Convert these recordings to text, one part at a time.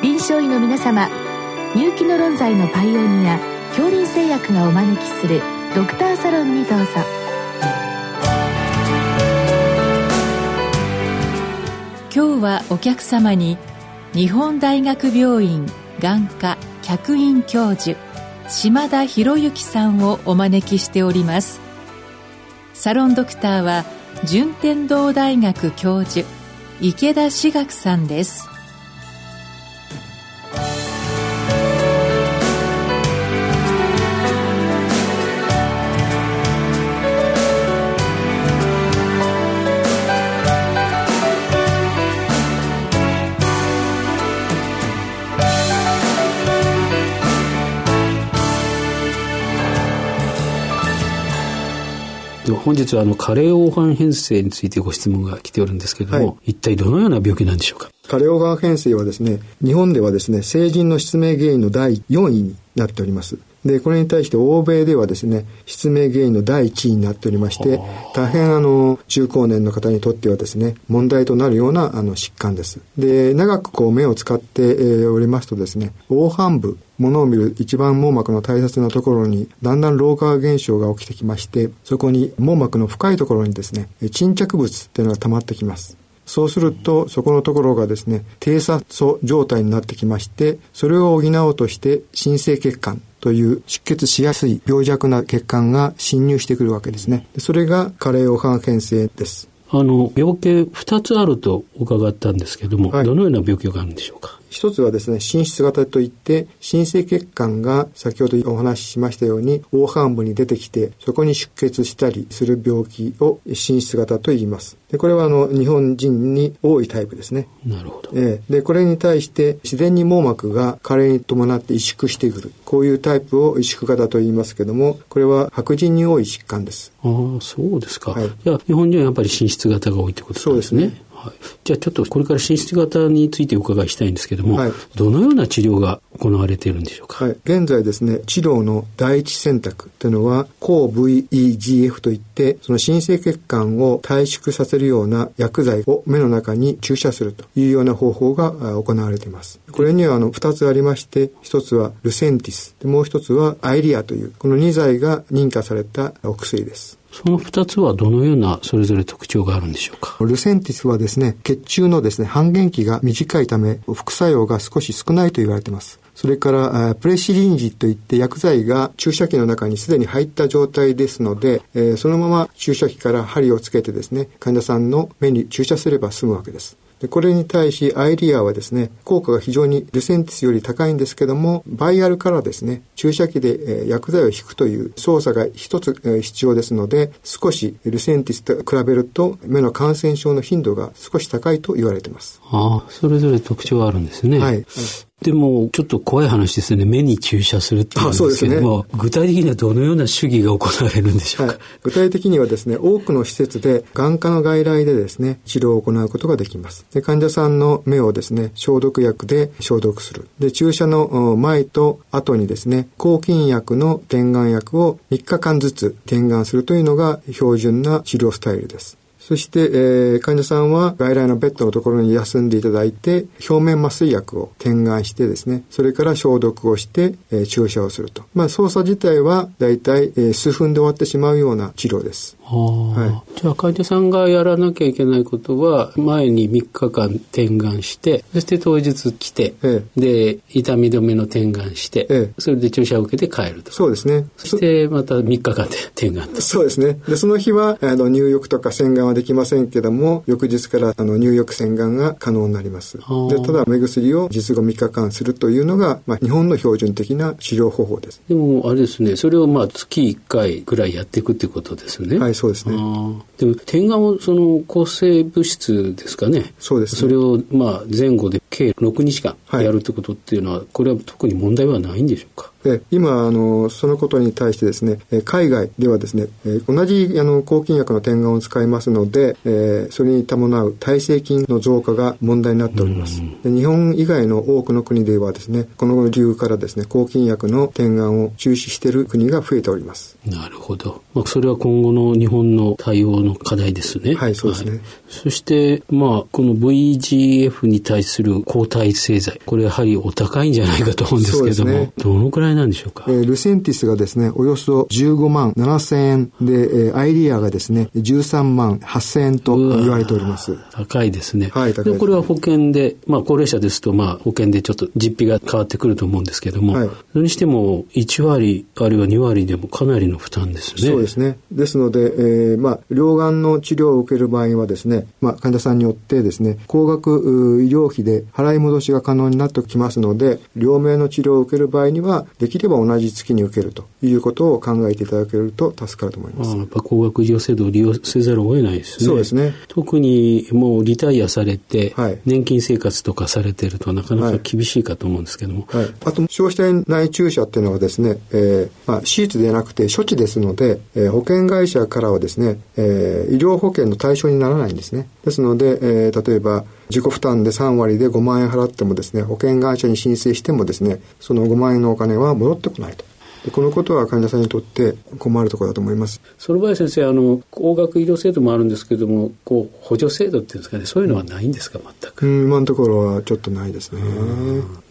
臨床医の皆様入気の論剤のパイオニア恐林製薬がお招きするドクターサロンにどうぞ。今日はお客様に日本大学病院眼科客員教授島田博之さんをお招きしております。サロンドクターは順天堂大学教授池田志学さんです。本日はあの加齢黄斑変性についてご質問が来ておるんですけれども、はい、一体どのような病気なんでしょうか？加齢黄斑変性はですね日本ではですね成人の失明原因の第4位になっておりますで、これに対して欧米ではですね、失明原因の第一位になっておりまして、大変あの、中高年の方にとってはですね、問題となるようなあの疾患です。で、長くこう目を使って、えー、おりますとですね、黄斑部、物を見る一番網膜の大切なところにだんだん老化現象が起きてきましてそこに網膜の深いところにですね沈着物っていうのが溜まってきますそうすると、そこのところがですね、低酸素状態になってきまして、それを補おうとして、新生血管という出血しやすい病弱な血管が侵入してくるわけですね。それが加齢黄斑変性です。あの、病気2つあると伺ったんですけども、はい、どのような病気があるんでしょうか？一つはですね、心室型といって、新生血管が先ほどお話ししましたように、黄斑部に出てきて、そこに出血したりする病気を心室型と言います。で、これはあの、日本人に多いタイプですね。なるほど。えー、で、これに対して自然に網膜が加齢に伴って萎縮してくる。こういうタイプを萎縮型と言いますけども、これは白人に多い疾患です。ああ、そうですか。はい。じゃあ、日本人はやっぱり心室型が多いってことですね。そうですね。はい、じゃあちょっとこれから進出型についてお伺いしたいんですけども、はい、どのような治療が行われているんでしょうか、はい、現在ですね治療の第一選択というのは抗 VEGF といってその新生血管を退縮させるような薬剤を目の中に注射するというような方法が行われています。これにはあの2つありまして1つはルセンティスもう1つはアイリアというこの2剤が認可されたお薬ですその2つはどのようなそれぞれ特徴があるんでしょうか？ルセンティスはですね、血中のですね、半減期が短いため、副作用が少し少ないと言われています。それから、プレシリンジといって薬剤が注射器の中にすでに入った状態ですので、えー、そのまま注射器から針をつけてですね、患者さんの目に注射すれば済むわけです。でこれに対しアイリアはですね効果が非常にルセンティスより高いんですけどもバイアルからですね注射器で、えー、薬剤を引くという操作が一つ、えー、必要ですので少しルセンティスと比べると目の感染症の頻度が少し高いと言われています。ああそれぞれ特徴があるんですね。はいでも、ちょっと怖い話ですね。目に注射するっていうんですけども、ね、具体的にはどのような主義が行われるんでしょうか、はい、具体的にはですね、多くの施設で眼科の外来でですね、治療を行うことができます。で患者さんの目をですね、消毒薬で消毒する。で、注射の前と後にですね、抗菌薬の点眼薬を3日間ずつ点眼するというのが標準な治療スタイルです。そして、えー、患者さんは外来のベッドのところに休んでいただいて、表面麻酔薬を点眼してですね、それから消毒をして、えー、注射をすると。まあ、操作自体は大体、え、数分で終わってしまうような治療です。はい、じゃあ患者さんがやらなきゃいけないことは前に3日間点眼してそして当日来て、ええ、で痛み止めの点眼して、ええ、それで注射を受けて帰ると。そうですね。そしてまた3日間で点眼と。そうですね。でその日はあの入浴とか洗顔はできませんけども翌日からあの入浴洗顔が可能になります。でただ目薬を術後3日間するというのが、まあ、日本の標準的な治療方法です。でもあれですね。それをまあ月1回ぐらいやっていくっていうことですよね。はいそうですね。でも点眼もその抗生物質ですかね。そうです、ね、それをまあ前後で計6日間やるってことっていうのは、はい、これは特に問題はないんでしょうか？で今あのそのことに対してですね海外ではですね同じあの抗菌薬の点眼を使いますので、えー、それに伴う耐性菌の増加が問題になっております、で日本以外の多くの国ではですねこの理由からですね抗菌薬の点眼を中止している国が増えております。なるほど、まあ、それは今後の日本の対応の課題ですね。はいそうですね、はい、そしてまあこの VGF に対する抗体製剤。これやはりお高いんじゃないかと思うんですけども、ね、どのくらいなんでしょうか、えー、ルセンティスがですね、およそ15万7千円で、えー、アイリアがですね、13万8千円と言われております。高いですね。はい、高いで、これは保険で、まあ高齢者ですと、まあ保険でちょっと実費が変わってくると思うんですけども、はい、それにしても1割あるいは2割でもかなりの負担ですね。そうですね。ですので、えー、まあ両眼の治療を受ける場合はですね、まあ患者さんによってですね、高額医療費で払い戻しが可能になってきますので、両名の治療を受ける場合には、できれば同じ月に受けるということを考えていただけると助かると思います。あやっぱ高額医療制度を利用せざるを得ないですね。そうですね。特にもうリタイアされて、はい、年金生活とかされてるとなかなか厳しいかと思うんですけども。はい、あと、消費体内注射っていうのはですね、えー、まあ、手術ではなくて処置ですので、えー、保険会社からはですね、えー、医療保険の対象にならないんですね。ですので、えー、例えば、自己負担で3割で5万円払ってもですね、保険会社に申請してもですね、その5万円のお金は戻ってこないと。このことは患者さんにとって困るところだと思います。その場合先生、あの、高額医療制度もあるんですけれども、こう、補助制度っていうんですかね、そういうのはないんですか、全く？うん、今のところはちょっとないですね。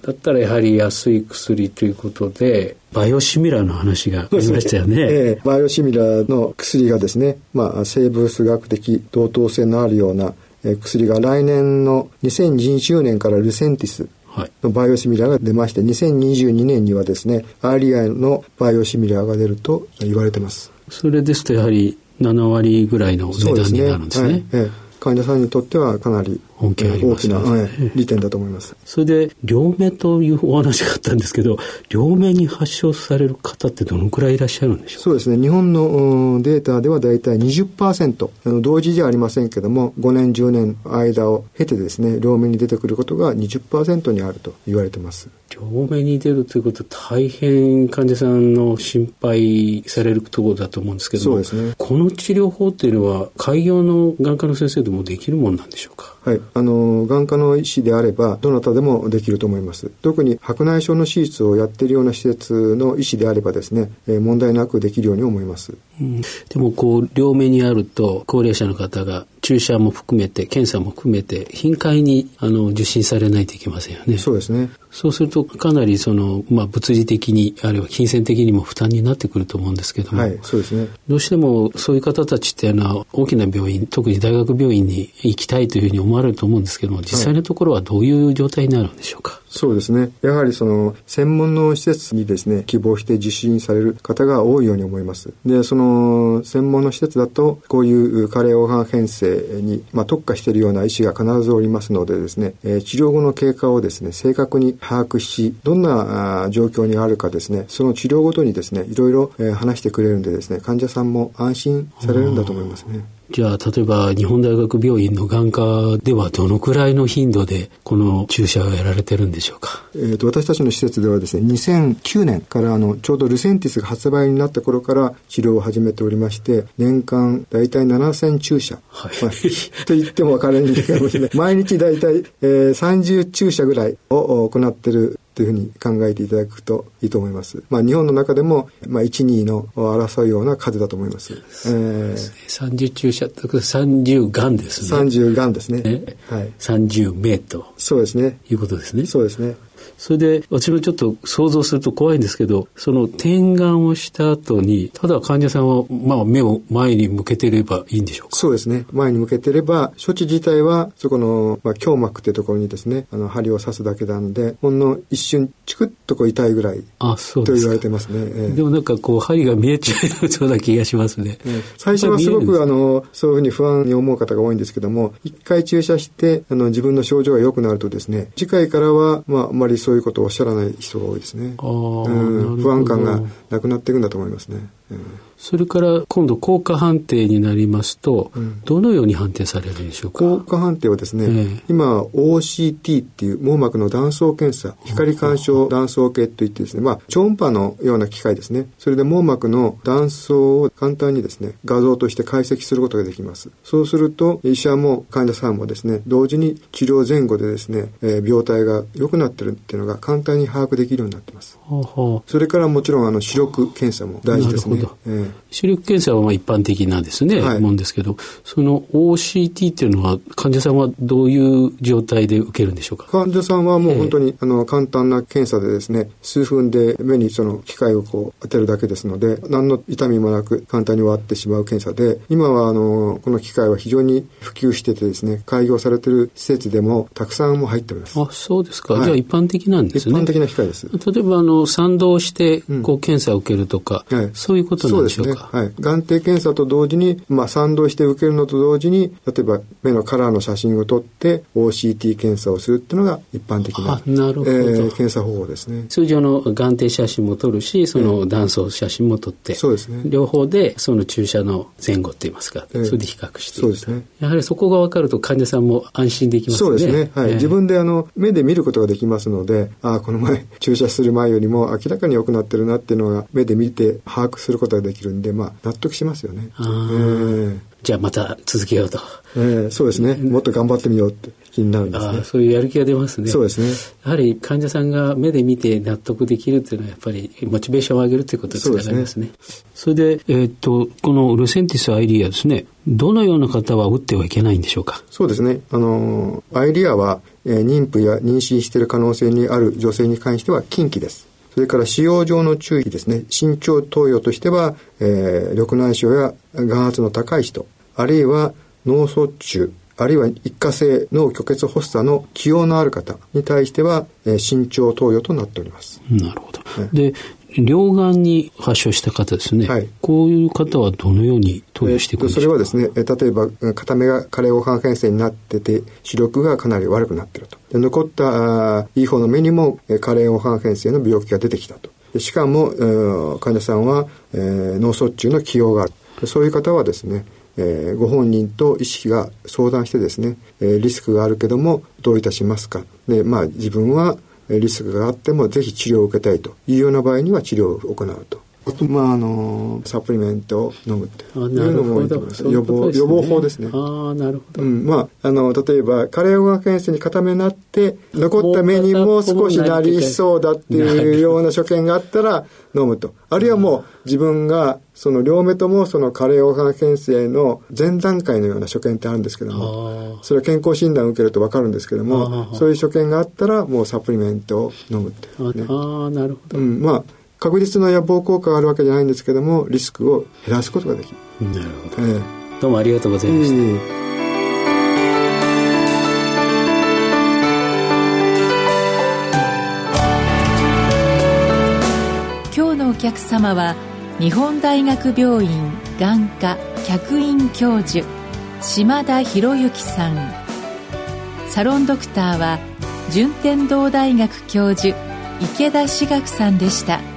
だったらやはり安い薬ということで、バイオシミラーの話がありましたよね。えー、バイオシミラーの薬がですね、まあ、生物学的同等性のあるような薬が来年の2020年からルセンティスのバイオシミラーが出まして、2022年にはですね、REI のバイオシミラーが出ると言われてます。それですとやはり7割ぐらいの値段になるんですね。すねはい、患者さんにとってはかなり大きな、利点だと思います。それで、両目というお話があったんですけど、両目に発症される方ってどのくらいいらっしゃるんでしょう？そうですね。日本のデータではだいたい20%、あの同時じゃありませんけども、5年、10年間を経てですね、両目に出てくることが20%にあると言われてます。両目に出るということは大変患者さんの心配されるところだと思うんですけどそうですね。この治療法っていうのは、開業の眼科の先生でもできるもんなんでしょうか？はい。あの、眼科の医師であれば、どなたでもできると思います。特に白内障の手術をやっているような施設の医師であればですね、えー、問題なくできるように思います。うん、でも、こう、両目にあると、高齢者の方が注射も含めて、検査も含めて、頻回に、あの、受診されないといけませんよね。そうですね。そうすると、かなり、その、まあ、物理的に、あるいは金銭的にも負担になってくると思うんですけども。はい、そうですね。どうしても、そういう方たちっていうのは、大きな病院、特に大学病院に行きたいというふうに思われると思うんですけども、実際のところはどういう状態になるんでしょうか？はいそうですね。やはりその専門の施設にですね、希望して受診される方が多いように思います。で、その専門の施設だと、こういう加齢黄斑変性に、まあ、特化しているような医師が必ずおりますのでですね、え、治療後の経過をですね、正確に把握し、どんな状況にあるかですね、その治療ごとにですね、いろいろ、え、話してくれるんでですね、患者さんも安心されるんだと思いますね。じゃあ、例えば日本大学病院の眼科ではどのくらいの頻度でこの注射をやられてるんでしょうか？えっ、と、私たちの施設ではですね、2009年からあの、ちょうどルセンティスが発売になった頃から治療を始めておりまして、年間大体7000注射。はい。まあ、と言っても分からないかもしれない。毎日大体、えー、30注射ぐらいを行ってるというふうに考えていただくといいと思います。まあ、日本の中でも、まあ、1、2の争うような数だと思います。えー、30注射って30がんですね。30がんですね。ねはい。30名と。そうですね。いうことですね。そうですね。それで、私もちょっと想像すると怖いんですけど、その点眼をした後に、ただ患者さんは、まあ、目を前に向けてればいいんでしょうか？そうですね。前に向けてれば、処置自体は、そこの、まあ、胸膜っていうところにですね、あの、針を刺すだけなんで、ほんの一瞬、チクッとこう痛いぐらい。あ、そうと言われてますね。えー、でもなんかこう、針が見えちゃうような気がしますね。えー、最初はすごく、あの、そういうふうに不安に思う方が多いんですけども、一回注射して、あの、自分の症状が良くなるとですね、次回からは、まあ、あんまりそういうことをおっしゃらないない人が多いですね。うん、不安感がなくなっていくんだと思いますね。うんそれから今度効果判定になりますと、うん、どのように判定されるんでしょうか？効果判定はですね、えー、今 OCT っていう網膜の断層検査、光干渉断層計といってですね、まあ超音波のような機械ですね。それで網膜の断層を簡単にですね、画像として解析することができます。そうすると医者も患者さんもですね、同時に治療前後でですね、えー、病態が良くなってるっていうのが簡単に把握できるようになってます。それからもちろんあの視力検査も大事ですね。ど、えー、視力検査はまあ一般的なですね、はい、もんですけどその OCT っていうのは患者さんはどういう状態で受けるんでしょうか？患者さんはもう本当に、えー、あの簡単な検査でですね数分で目にその機械をこう当てるだけですので何の痛みもなく簡単に終わってしまう検査で今はあのこの機械は非常に普及しててですね開業されてる施設でもたくさんも入っております。あそうですか、はい、じゃあ一般的なんですね。一般的な機械です。例えばあの賛同してこう検査を受けるとか、うんはい、そういうことなんでしょうか。はい、眼底検査と同時に、まあ、賛同して受けるのと同時に例えば目のカラーの写真を撮って OCT 検査をするっていうのが一般的ななるほど、えー、検査方法ですね。通常の眼底写真も撮るしその断層写真も撮って、そうですね。両方でその注射の前後って言いますか、えー、それで比較してそうですね。やはりそこが分かると患者さんも安心できますね。そうですね、はい、えー、自分であの目で見ることができますのでああこの前注射する前よりも明らかに良くなってるなっていうのが目で見て把握することができるんでまあ納得しますよね。えー、じゃあまた続けようと。えー、そうですね。もっと頑張ってみようって気になるんですね。そういうやる気が出ますね。そうですね。やはり患者さんが目で見て納得できるっていうのはやっぱりモチベーションを上げるということにつながりますね。それで、えー、っと、このルセンティス・アイリアですね、どのような方は打ってはいけないんでしょうか？そうですね。あの、アイリアは、えー、妊婦や妊娠している可能性にある女性に関しては禁忌です。それから使用上の注意ですね。身長投与としては、えー、緑内障や眼圧の高い人、あるいは脳卒中、あるいは一過性脳虚血発作の起用のある方に対しては、えー、身長投与となっております。なるほど。で、両眼に発症した方ですね、はい、こういう方はどのように投与していくんでしょうか、えー、それはですね例えば片目が加齢黄斑変性になってて視力がかなり悪くなっていると残ったいい方の目にも加齢黄斑変性の病気が出てきたと。しかも、患者さんは、えー、脳卒中の起用がある。そういう方はですねえー、ご本人と医師が相談してですね、えー、リスクがあるけどもどういたしますか。でまあ自分はリスクがあってもぜひ治療を受けたいというような場合には治療を行うと。あと、まあ、あの、サプリメントを飲むっていうのもいいと思います。予防、予防法ですね。ああ、なるほど。うん、まあ、あの、例えば、カレーオ検査に固めなって、残った目にも少しなりそうだっていうような所見があったら飲むと。あるいはもう、自分が、その両目ともその加齢黄斑検性の前段階のような所見ってあるんですけども、それは健康診断を受けると分かるんですけども、そういう所見があったらもうサプリメントを飲むってね、ああ、なるほど。うん、まあ、確実な予防効果があるわけじゃないんですけどもリスクを減らすことができる。なるほど、えー、どうもありがとうございました、えー、今日のお客様は日本大学病院眼科客員教授島田博之さん。サロンドクターは順天堂大学教授池田志学さんでした。